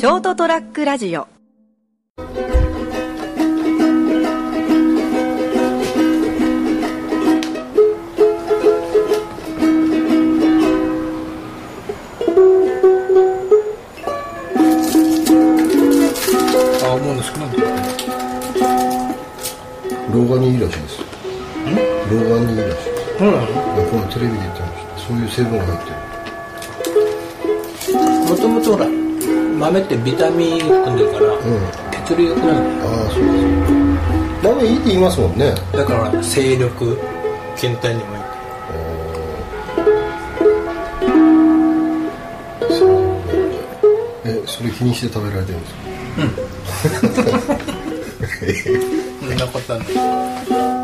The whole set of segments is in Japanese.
ショートトラックラジオ。あ思うんですけど老眼にいいらしいです。老眼にいいらしいです。そうなの？このテレビで言ってました。そういう成分が入ってる。もともとほら豆ってビタミン含んでるから、血流良くなる。ああそうです豆いいって言いますもんね。だから精力健体にもいい。えそれ気にして食べられてるんですか？そんなことはない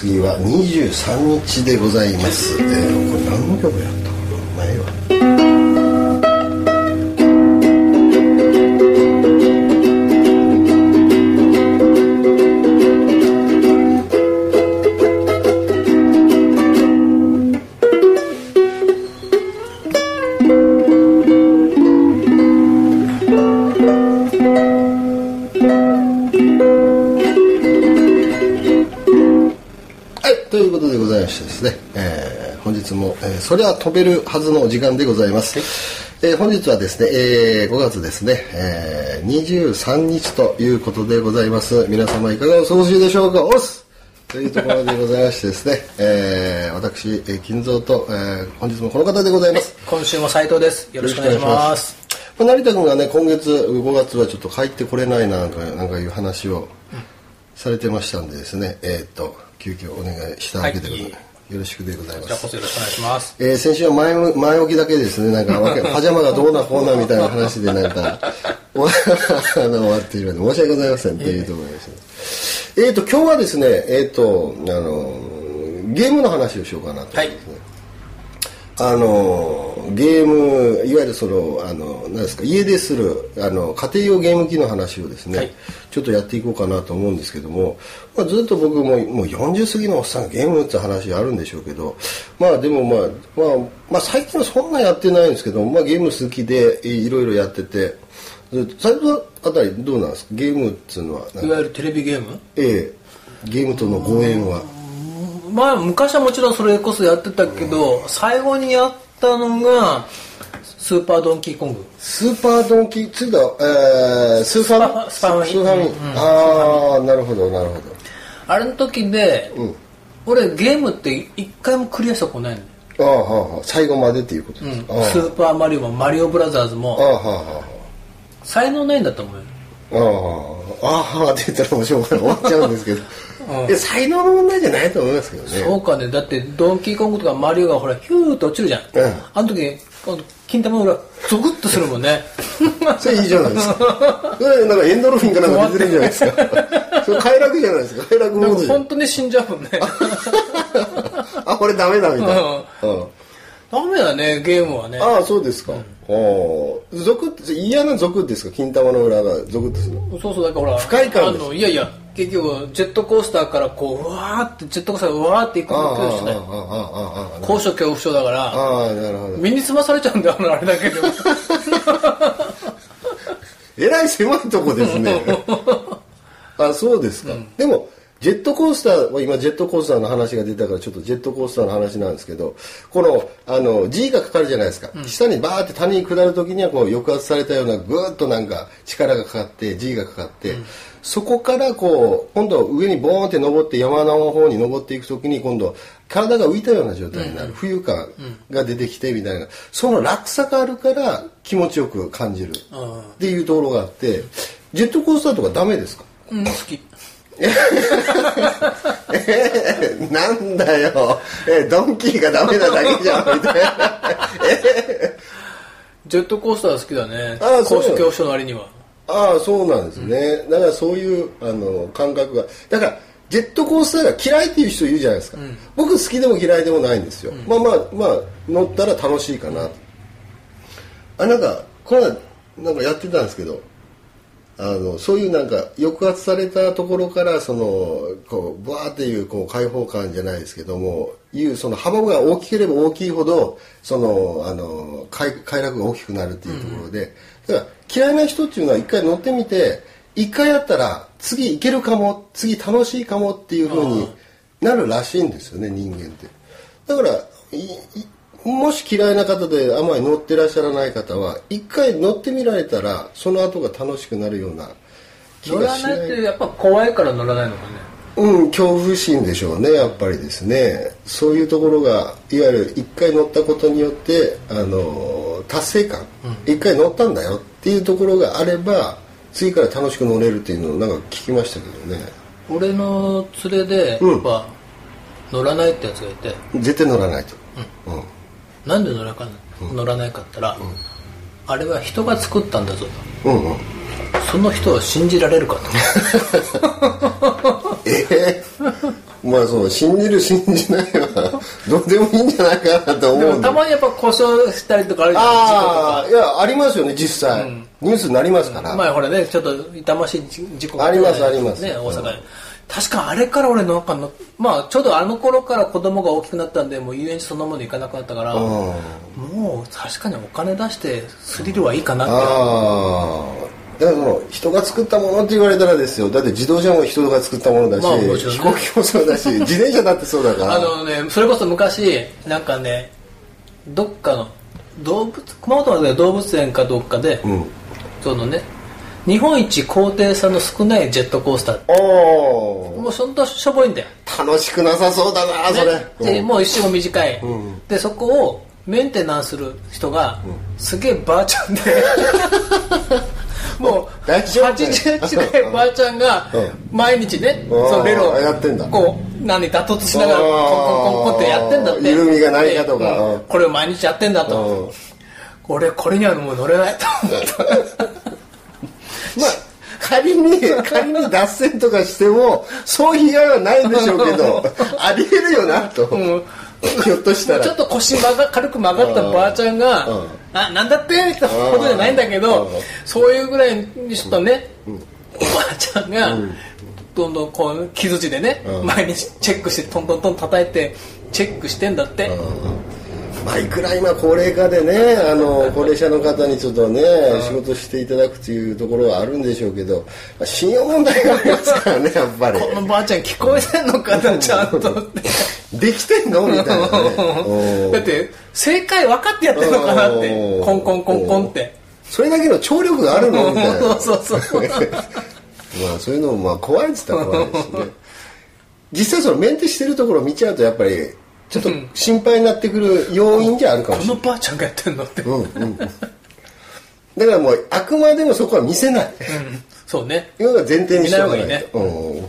次は23日でございます、えー、これ何の曲やった？ということでございましてですね、えー本日も、えーそれは飛べるはずの時間でございます。えー本日はですね、えー5月ですね、えー23日ということでございます。皆様いかがお過ごしでしょうか？おっすというところでございましてですね、えー私、えー金蔵と、えー本日もこの方でございます。今週も斉藤ですよろしくお願いしますまあ成田君がね今月5月はちょっと帰ってこれないななんかなんかいう話をされてましたんでですねえーっと急遽お願いしたわけでございます、よろしくでございまじゃあこすそよろしくお願いします。えー先週は前も前置きだけですね。なんか パジャマがどうなこうなみたいな話でなんかおあの終わっているので申し訳ございませんというところですねえーっと今日はですねえーっとあのゲームの話をしようかなと思いますね、あのゲームいわゆるそのあの何ですか家でするあの家庭用ゲーム機の話をですね、はい。ちょっとやっていこうかなと思うんですけども、まあ、ずっと僕ももう40過ぎのおっさんがゲームって話あるんでしょうけどまあでもまあ、まあ、まあ最近はそんなやってないんですけど、まあ、ゲーム好きでいいろいろやっててずっと斉藤あたりどうなんですか？ゲームっていうのはいわゆるテレビゲーム？ええ。ゲームとのご縁はまあ昔はもちろんそれこそやってたけど最後にやったのがスーパードンキーコングスーパードンキー、ついた、えー、スーファミ？スパファミ。スーファミ。うん。ああ、なるほど、なるほど。あれの時で、うん。俺ゲームって一回もクリアしたことないの。ああ、はあ、はあ、最後までっていうことですか？ああスー。パーマリオも。マリオブラザーズああ、もはあ、は才能ないんだと思うよ。あ、ああ、ああ、はあって言ったらもうしょうがない。終わっちゃうんですけど。いや、才能の問題じゃないと思いますけどね。そうかねだってドンキーコングとかマリオがほらヒューッと落ちるじゃん、うんあの時金玉の裏ゾクッとするもんね それいいじゃないですか。なんかエンドロフィンかなんか出てるじゃないですか。それ快楽じゃないですか。快楽モードじゃんか本当に死んじゃうもんね あ、これダメだみたいな。うんダメだねゲームはねああ、そうですか。おー族って嫌な族ですか金玉の裏が族ってするの？そうそうだからほら不快感でいやいや結局ジェットコースターからこううわーってジェットコースターがうわーって行くの恐怖症だよああ、ああ、高所恐怖症だからああ、なるほど。身につまされちゃうんだよあのあれだけでもえらい狭いとこですね。あ、そうですか。でも、ジェットコースターは今ジェットコースターの話が出たからちょっとジェットコースターの話なんですけどこのあの G がかかるじゃないですか、下にバーって谷に下る時にはこう抑圧されたようなぐーっとなんか力がかかって G がかかって、そこからこう今度上にボーンって登って山の方に登っていく時に今度体が浮いたような状態になる、浮遊感が出てきてみたいな。その落差があるから気持ちよく感じる。っていうところがあってジェットコースターとかダメですか？うん好きえー、なんだよ、えードンキーがダメなだけじゃんみたいな、え。ジェットコースター好きだね。ああそう高所恐怖症の割には。ーああそうなんですね、だからそういうあの感覚が。だからジェットコースターが嫌いっていう人いるじゃないですか、僕好きでも嫌いでもないんですよ、まあまあまあ乗ったら楽しいかな。とあなんかこの間なんかやってたんですけどあのそういうなんか抑圧されたところからそのこうブワーっていうこう開放感じゃないですけどもいうその幅が大きければ大きいほどそのあの快快楽が大きくなるっていうところで、だから嫌いな人っていうのは一回乗ってみて一回やったら次いけるかも次楽しいかもっていうふうになるらしいんですよね人間って。だからもし嫌いな方であまり乗ってらっしゃらない方は一回乗ってみられたらその後が楽しくなるような気乗らがしなないいってやっぱ怖いから乗らないのかね。うん恐怖心でしょうねやっぱりですね。そういうところがいわゆる一回乗ったことによってあの達成感。一、回乗ったんだよっていうところがあれば次から楽しく乗れるっていうのをなんか聞きましたけどね。俺の連れでうん。やっぱ乗らないってやつがいて。絶対乗らないと、うんなんで乗らか乗らないかったらあれは人が作ったんだぞと。うんうん。その人を信じられるかえ え？まあそう信じる信じないはどうでもいいんじゃないかなととで思うんでもたまにやっぱ故障したりとかあるじゃん事故とか。ああいやありますよね実際、ニュースになりますから、前ほらねちょっと痛ましい事故がありますあります。ね大阪。で、確かあれから俺なんかのまあちょうどあの頃から子供が大きくなったんでもう遊園地そのもの行かなくなったから、うん。もう確かにお金出してスリルはいいかなって。ああだからその人が作ったものって言われたらですよ。だって自動車も人が作ったものだし、まあね。飛行機もそうだし 自転車だってそうだから。あのねそれこそ昔なんかねどっかの動物熊本の動物園かどっかで、うん。そのね日本一高低差の少ないジェットコースター。おおもうそんなしょぼいんだよ。楽しくなさそうだなそれ、ねでうん。もう一周も短い、ん。でそこをメンテナンスする人が、すげえばあちゃんで。もう大丈夫？80近いばあちゃんがうん。毎日ね、うんそのベロをやってんだ。こう何打突しながらうんコンコンコンコンってやってんだって。緩みがないかとか。これを毎日やってんだと、うん。俺これにはもう乗れないと思った まあ仮に 仮に脱線とかしてもそういう被害はないでしょうけど ありえるよなと、ん。ひょっとしたら。ちょっと腰曲が軽く曲がったばあちゃんがうん「あなんだって?」みたいなことじゃないんだけどうん。そういうぐらいにちょっとねおばあちゃんがどんどんこう傷地でねうん。毎日チェックしてトントントン叩いてチェックしてんだってまあいくら今高齢化でねあの高齢者の方にちょっとね仕事していただくというところはあるんでしょうけど、まあ、信用問題がありますからね やっぱり。このばあちゃん聞こえてんのかなちゃんと。できてんのみたいなね。うん。だって正解分かってやってんのかなって。うん。コンコンコンコンって。それだけの聴力があるのみたいな。そうそうそう。まあそういうのもまあ怖いっつったら怖いですね実際そのメンテしてるところを見ちゃうとやっぱりちょっと心配になってくる要因じゃあるかもこしれない。のばあちゃんがやってんのって。うんうんだからもうあくまでもそこは見せない。うん。そうね。いうのが前提にしておかないと。うん。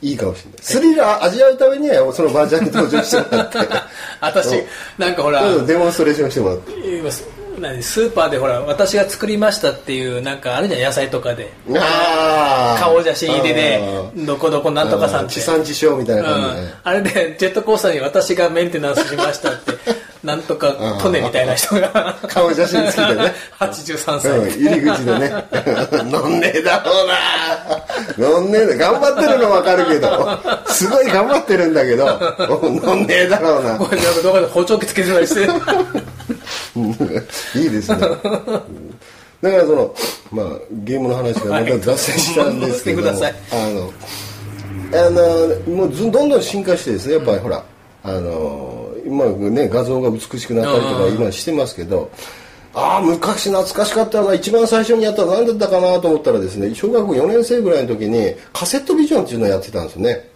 いいかもしれない。スリルを味わうためにはそのばあちゃんに登場してもらって。私なんかほらどうぞデモンストレーションしてもらって。今す何スーパーでほら私が作りましたっていうなんかあるじゃん野菜とかで。顔写真入りでどこどこなんとかさんって。地産地消みたいなう感じでねん、あれでジェットコースターに私がメンテナンスしましたって なんとかトネみたいな人が。顔写真付きでね。83歳、うん、入り口でね。飲んねえだろうな。飲んねえだ。頑張ってるの分かるけど。すごい頑張ってるんだけど。飲んねえだろうな。これなんかどこで包丁器つけてたりして いいですね。うん。だからその、まあ、ゲームの話がまた脱線したんですけども、はい。あの、あの、もうずどんどん進化してですね、やっぱりほら、あの、今ね、画像が美しくなったりとか今してますけど、ああ、昔懐かしかったな、一番最初にやったの何だったかなと思ったらですね、小学校4年生ぐらいの時にカセットビジョンっていうのをやってたんですよね。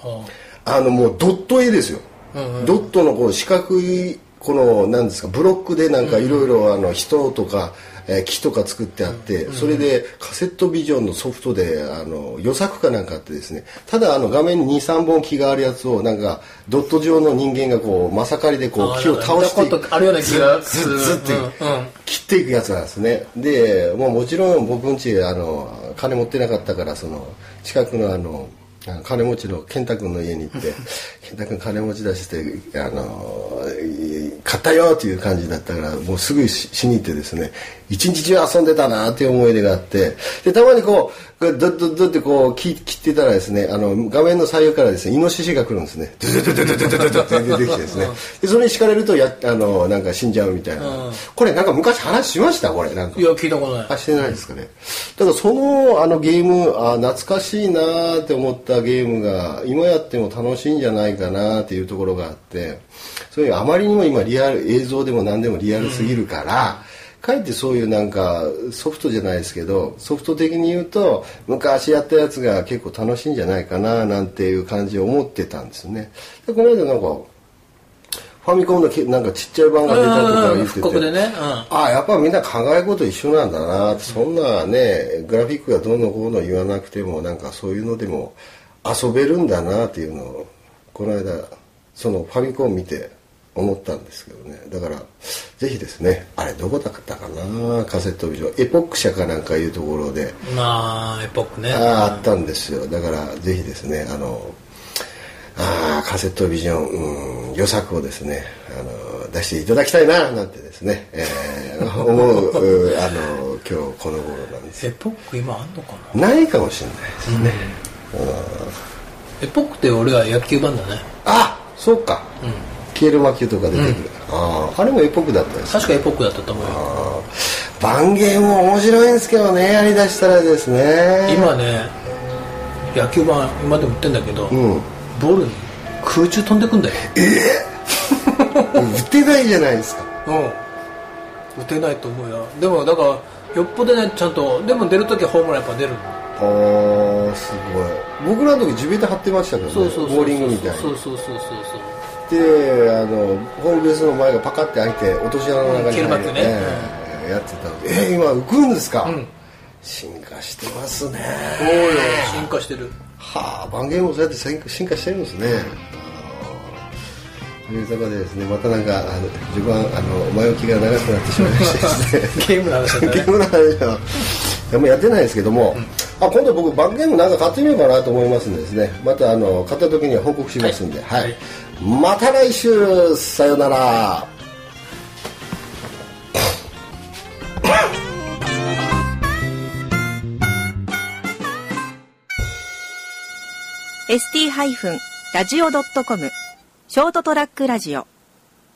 はあ。のもうドット絵ですよ、ドットのこう四角いこの何ですかブロックでなんかいろいろあの人とか、えー木とか作ってあって、それでカセットビジョンのソフトであの予作かなんかあってですね。ただあの画面に23本木があるやつをなんかドット状の人間がこうまさかりでこう木を倒してあるような気がずする。ずってう。んうん。切っていくやつなんですね。でもうもちろん僕んちあの金持ってなかったからその近くのあのあの金持ちの健太君の家に行って健太君金持ち出してあの買ったよという感じだったからもうすぐししに行ってですね一日中遊んでたなっていう思い出があってでたまにこうドッドッドってこう切切ってたらですねあの画面の左右からですねイノシシが来るんですね。ドゥドゥドゥドゥドゥドゥドゥって出てきてですね。でそれに敷かれるとやあのなんか死んじゃうみたいな。これなんか昔話しました？これなんか。いや聞いたことない。あしてないですかね。だからそのあのゲームあ懐かしいなーって思ったゲームが今やっても楽しいんじゃないかなっていうところがあってそういうあまりにも今リアル映像でも何でもリアルすぎるから、かえってそういうなんかソフトじゃないですけどソフト的に言うと昔やったやつが結構楽しいんじゃないかななんていう感じを思ってたんですね。でこの間なんかファミコンのけなんかちっちゃい版が出たとかうん言ってて復刻でね。うん。ああやっぱみんな考えること一緒なんだな。そんなねグラフィックがどうのこうの言わなくてもなんかそういうのでも遊べるんだなっていうのをこの間そのファミコン見て思ったんですけどね。だからぜひですねあれどこだったかな？カセットビジョン。エポック社かなんかいうところで。まあエポックね。あああったんですよ。だからぜひですねあのあーカセットビジョン、うん、予作をですねあの出していただきたいななんてですね、えー 思ううあの今日この頃なんです。エよポック今あんのかな？ないかもしれないですね、エポックって俺は野球版だね。あそうか、消える魔球とか出てくる、あああれもエポックだったです確かエポックだったと思う番ゲーム面白いんですけどねやりだしたらですね。今ね野球版今でも売ってんだけど、うん。ボールに空中飛んでくんだよ。打てないじゃないですか。うん。打てないと思うよ。でもだからよっぽどねちゃんとでも出るときはホームランやっぱ出るのああすごい。僕らの時地べた張ってましたけどねボーリングみたいに。そうそうそうそうそうであのホームベースの前がパカって開いて落とし穴の中にキルバックねええやってたんでえー今浮くんですか、ん進化してますねそうよ進化してるはあ番ゲームもそうやって進化進化してるんですねというところでですねまたなんかあの序盤あの前置きが長くなってしまいましてですねゲームの話だねゲームの話はあんまやってないですけども、あ今度僕バンゲームなんか買ってみようかなと思いますんでですね。またあの買った時には報告しますんで、はい。はい。また来週さよなら。ST-radio.com ショートトラックラジオ